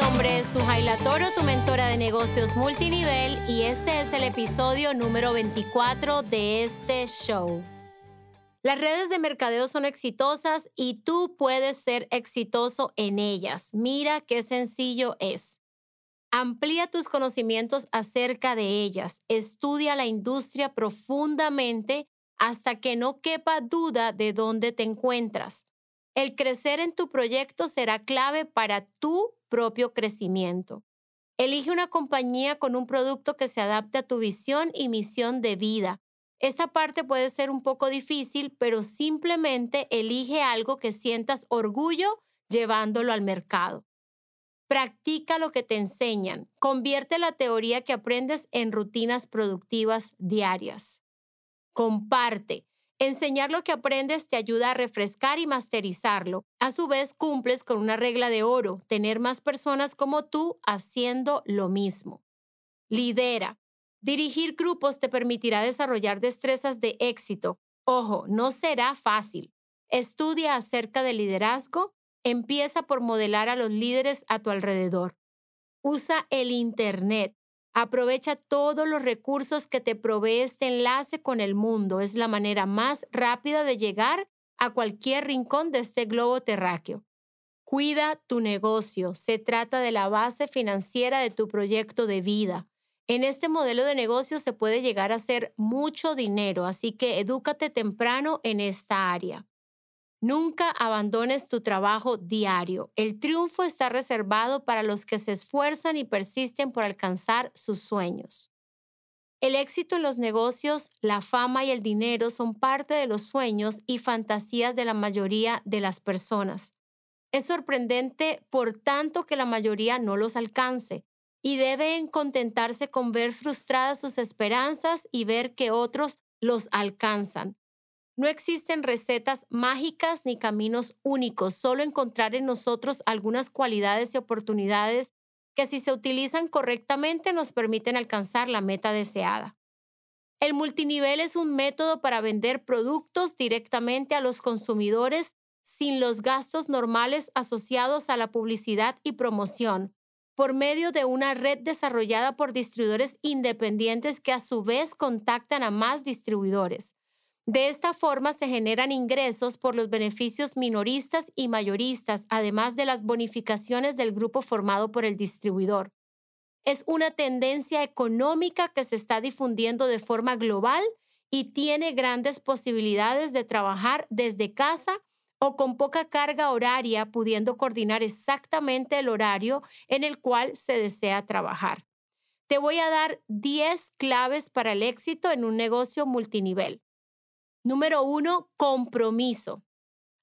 nombre es Sujaila Toro, tu mentora de negocios multinivel, y este es el episodio número 24 de este show. Las redes de mercadeo son exitosas y tú puedes ser exitoso en ellas. Mira qué sencillo es. Amplía tus conocimientos acerca de ellas. Estudia la industria profundamente hasta que no quepa duda de dónde te encuentras. El crecer en tu proyecto será clave para tu propio crecimiento. Elige una compañía con un producto que se adapte a tu visión y misión de vida. Esta parte puede ser un poco difícil, pero simplemente elige algo que sientas orgullo llevándolo al mercado. Practica lo que te enseñan. Convierte la teoría que aprendes en rutinas productivas diarias. Comparte. Enseñar lo que aprendes te ayuda a refrescar y masterizarlo. A su vez, cumples con una regla de oro, tener más personas como tú haciendo lo mismo. Lidera. Dirigir grupos te permitirá desarrollar destrezas de éxito. Ojo, no será fácil. Estudia acerca del liderazgo. Empieza por modelar a los líderes a tu alrededor. Usa el Internet. Aprovecha todos los recursos que te provee este enlace con el mundo. Es la manera más rápida de llegar a cualquier rincón de este globo terráqueo. Cuida tu negocio. Se trata de la base financiera de tu proyecto de vida. En este modelo de negocio se puede llegar a hacer mucho dinero, así que edúcate temprano en esta área. Nunca abandones tu trabajo diario. El triunfo está reservado para los que se esfuerzan y persisten por alcanzar sus sueños. El éxito en los negocios, la fama y el dinero son parte de los sueños y fantasías de la mayoría de las personas. Es sorprendente, por tanto, que la mayoría no los alcance y deben contentarse con ver frustradas sus esperanzas y ver que otros los alcanzan. No existen recetas mágicas ni caminos únicos, solo encontrar en nosotros algunas cualidades y oportunidades que si se utilizan correctamente nos permiten alcanzar la meta deseada. El multinivel es un método para vender productos directamente a los consumidores sin los gastos normales asociados a la publicidad y promoción, por medio de una red desarrollada por distribuidores independientes que a su vez contactan a más distribuidores. De esta forma se generan ingresos por los beneficios minoristas y mayoristas, además de las bonificaciones del grupo formado por el distribuidor. Es una tendencia económica que se está difundiendo de forma global y tiene grandes posibilidades de trabajar desde casa o con poca carga horaria, pudiendo coordinar exactamente el horario en el cual se desea trabajar. Te voy a dar 10 claves para el éxito en un negocio multinivel. Número uno, compromiso.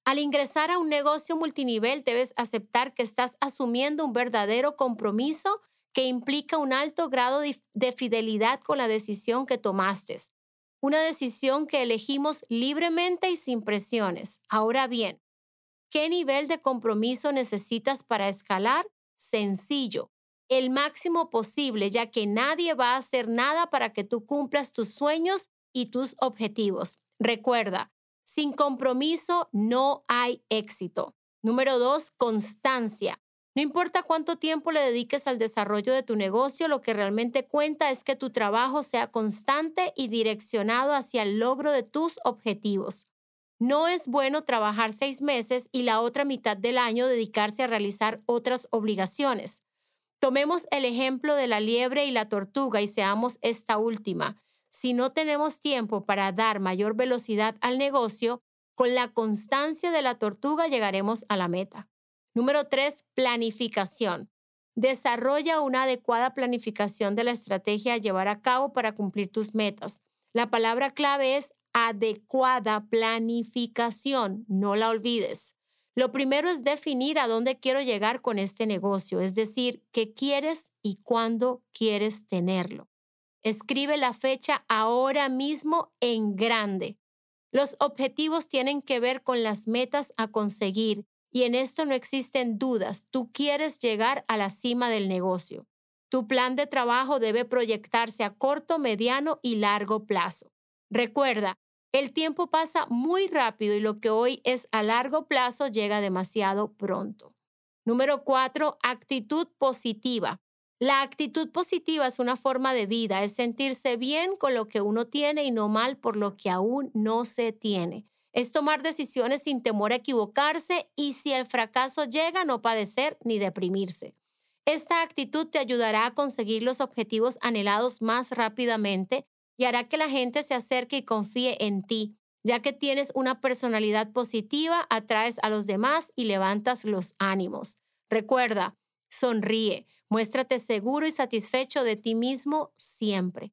Al ingresar a un negocio multinivel debes aceptar que estás asumiendo un verdadero compromiso que implica un alto grado de fidelidad con la decisión que tomaste una decisión que elegimos libremente y sin presiones. Ahora bien, ¿qué nivel de compromiso necesitas para escalar? Sencillo, el máximo posible, ya que nadie va a hacer nada para que tú cumplas tus sueños y tus objetivos. Recuerda, sin compromiso no hay éxito. Número dos, constancia. No importa cuánto tiempo le dediques al desarrollo de tu negocio, lo que realmente cuenta es que tu trabajo sea constante y direccionado hacia el logro de tus objetivos. No es bueno trabajar seis meses y la otra mitad del año dedicarse a realizar otras obligaciones. Tomemos el ejemplo de la liebre y la tortuga y seamos esta última. Si no tenemos tiempo para dar mayor velocidad al negocio, con la constancia de la tortuga llegaremos a la meta. Número tres, planificación. Desarrolla una adecuada planificación de la estrategia a llevar a cabo para cumplir tus metas. La palabra clave es adecuada planificación. No la olvides. Lo primero es definir a dónde quiero llegar con este negocio, es decir, qué quieres y cuándo quieres tenerlo. Escribe la fecha ahora mismo en grande. Los objetivos tienen que ver con las metas a conseguir y en esto no existen dudas. Tú quieres llegar a la cima del negocio. Tu plan de trabajo debe proyectarse a corto, mediano y largo plazo. Recuerda, el tiempo pasa muy rápido y lo que hoy es a largo plazo llega demasiado pronto. Número cuatro, actitud positiva. La actitud positiva es una forma de vida, es sentirse bien con lo que uno tiene y no mal por lo que aún no se tiene. Es tomar decisiones sin temor a equivocarse y si el fracaso llega, no padecer ni deprimirse. Esta actitud te ayudará a conseguir los objetivos anhelados más rápidamente y hará que la gente se acerque y confíe en ti, ya que tienes una personalidad positiva, atraes a los demás y levantas los ánimos. Recuerda, sonríe, muéstrate seguro y satisfecho de ti mismo siempre.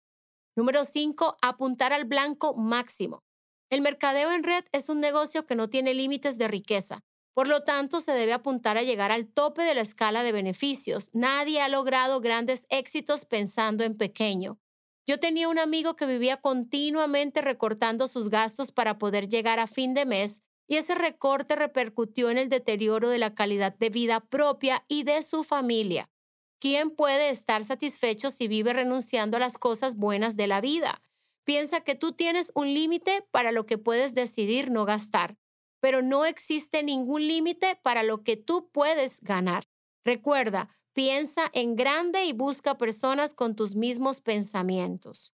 Número 5. Apuntar al blanco máximo. El mercadeo en red es un negocio que no tiene límites de riqueza. Por lo tanto, se debe apuntar a llegar al tope de la escala de beneficios. Nadie ha logrado grandes éxitos pensando en pequeño. Yo tenía un amigo que vivía continuamente recortando sus gastos para poder llegar a fin de mes y ese recorte repercutió en el deterioro de la calidad de vida propia y de su familia. ¿Quién puede estar satisfecho si vive renunciando a las cosas buenas de la vida? Piensa que tú tienes un límite para lo que puedes decidir no gastar, pero no existe ningún límite para lo que tú puedes ganar. Recuerda, Piensa en grande y busca personas con tus mismos pensamientos.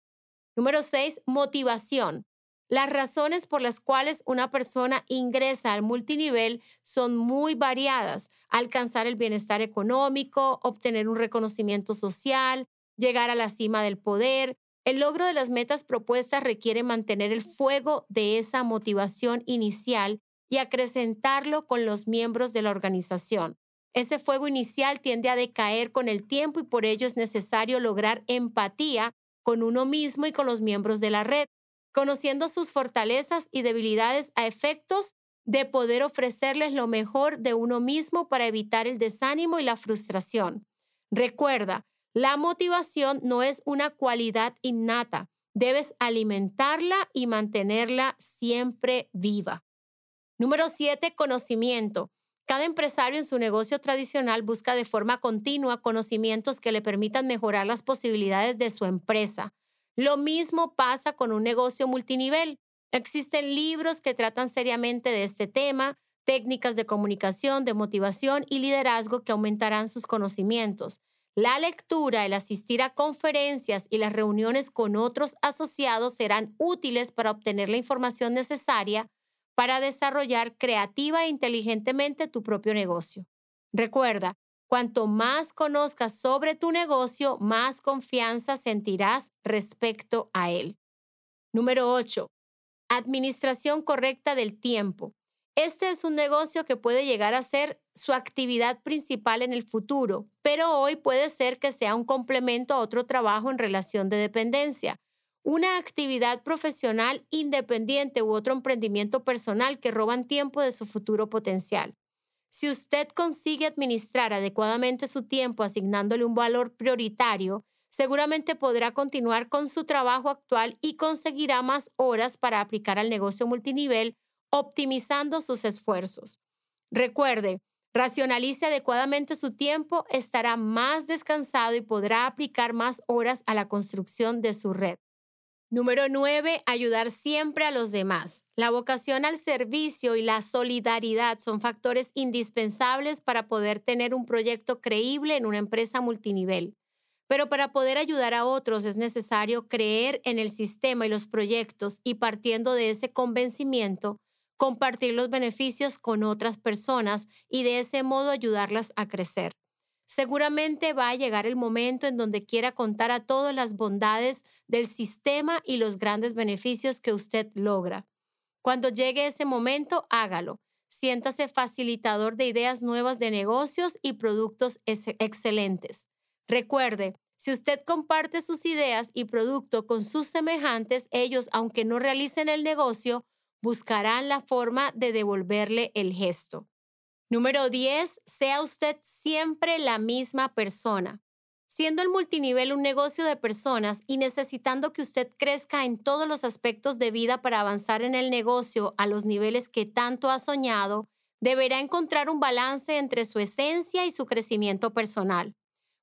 Número 6. Motivación. Las razones por las cuales una persona ingresa al multinivel son muy variadas. Alcanzar el bienestar económico, obtener un reconocimiento social, llegar a la cima del poder. El logro de las metas propuestas requiere mantener el fuego de esa motivación inicial y acrecentarlo con los miembros de la organización. Ese fuego inicial tiende a decaer con el tiempo y por ello es necesario lograr empatía con uno mismo y con los miembros de la red, conociendo sus fortalezas y debilidades a efectos de poder ofrecerles lo mejor de uno mismo para evitar el desánimo y la frustración. Recuerda, la motivación no es una cualidad innata, debes alimentarla y mantenerla siempre viva. Número 7, conocimiento. Cada empresario en su negocio tradicional busca de forma continua conocimientos que le permitan mejorar las posibilidades de su empresa. Lo mismo pasa con un negocio multinivel. Existen libros que tratan seriamente de este tema, técnicas de comunicación, de motivación y liderazgo que aumentarán sus conocimientos. La lectura, el asistir a conferencias y las reuniones con otros asociados serán útiles para obtener la información necesaria para desarrollar creativa e inteligentemente tu propio negocio. Recuerda, cuanto más conozcas sobre tu negocio, más confianza sentirás respecto a él. Número 8. Administración correcta del tiempo. Este es un negocio que puede llegar a ser su actividad principal en el futuro, pero hoy puede ser que sea un complemento a otro trabajo en relación de dependencia una actividad profesional independiente u otro emprendimiento personal que roban tiempo de su futuro potencial. Si usted consigue administrar adecuadamente su tiempo asignándole un valor prioritario, seguramente podrá continuar con su trabajo actual y conseguirá más horas para aplicar al negocio multinivel, optimizando sus esfuerzos. Recuerde, racionalice adecuadamente su tiempo, estará más descansado y podrá aplicar más horas a la construcción de su red. Número 9. Ayudar siempre a los demás. La vocación al servicio y la solidaridad son factores indispensables para poder tener un proyecto creíble en una empresa multinivel. Pero para poder ayudar a otros es necesario creer en el sistema y los proyectos y partiendo de ese convencimiento, compartir los beneficios con otras personas y de ese modo ayudarlas a crecer. Seguramente va a llegar el momento en donde quiera contar a todas las bondades del sistema y los grandes beneficios que usted logra. Cuando llegue ese momento, hágalo. Siéntase facilitador de ideas nuevas de negocios y productos excelentes. Recuerde, si usted comparte sus ideas y producto con sus semejantes, ellos, aunque no realicen el negocio, buscarán la forma de devolverle el gesto. Número 10, sea usted siempre la misma persona. Siendo el multinivel un negocio de personas y necesitando que usted crezca en todos los aspectos de vida para avanzar en el negocio a los niveles que tanto ha soñado, deberá encontrar un balance entre su esencia y su crecimiento personal.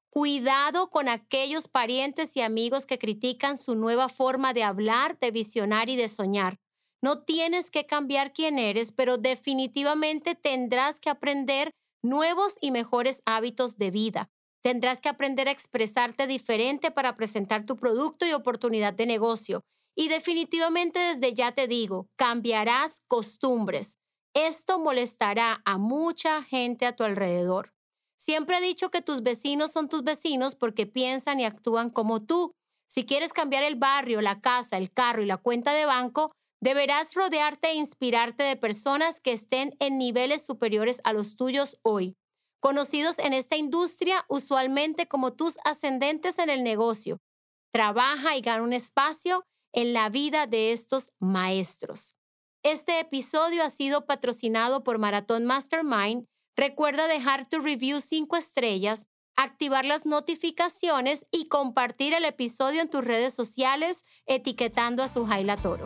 Cuidado con aquellos parientes y amigos que critican su nueva forma de hablar, de visionar y de soñar. No tienes que cambiar quién eres, pero definitivamente tendrás que aprender nuevos y mejores hábitos de vida. Tendrás que aprender a expresarte diferente para presentar tu producto y oportunidad de negocio. Y definitivamente desde ya te digo, cambiarás costumbres. Esto molestará a mucha gente a tu alrededor. Siempre he dicho que tus vecinos son tus vecinos porque piensan y actúan como tú. Si quieres cambiar el barrio, la casa, el carro y la cuenta de banco, deberás rodearte e inspirarte de personas que estén en niveles superiores a los tuyos hoy, conocidos en esta industria usualmente como tus ascendentes en el negocio. Trabaja y gana un espacio en la vida de estos maestros. Este episodio ha sido patrocinado por Maratón Mastermind Recuerda dejar tu review 5 estrellas, activar las notificaciones y compartir el episodio en tus redes sociales etiquetando a su Jaila Toro.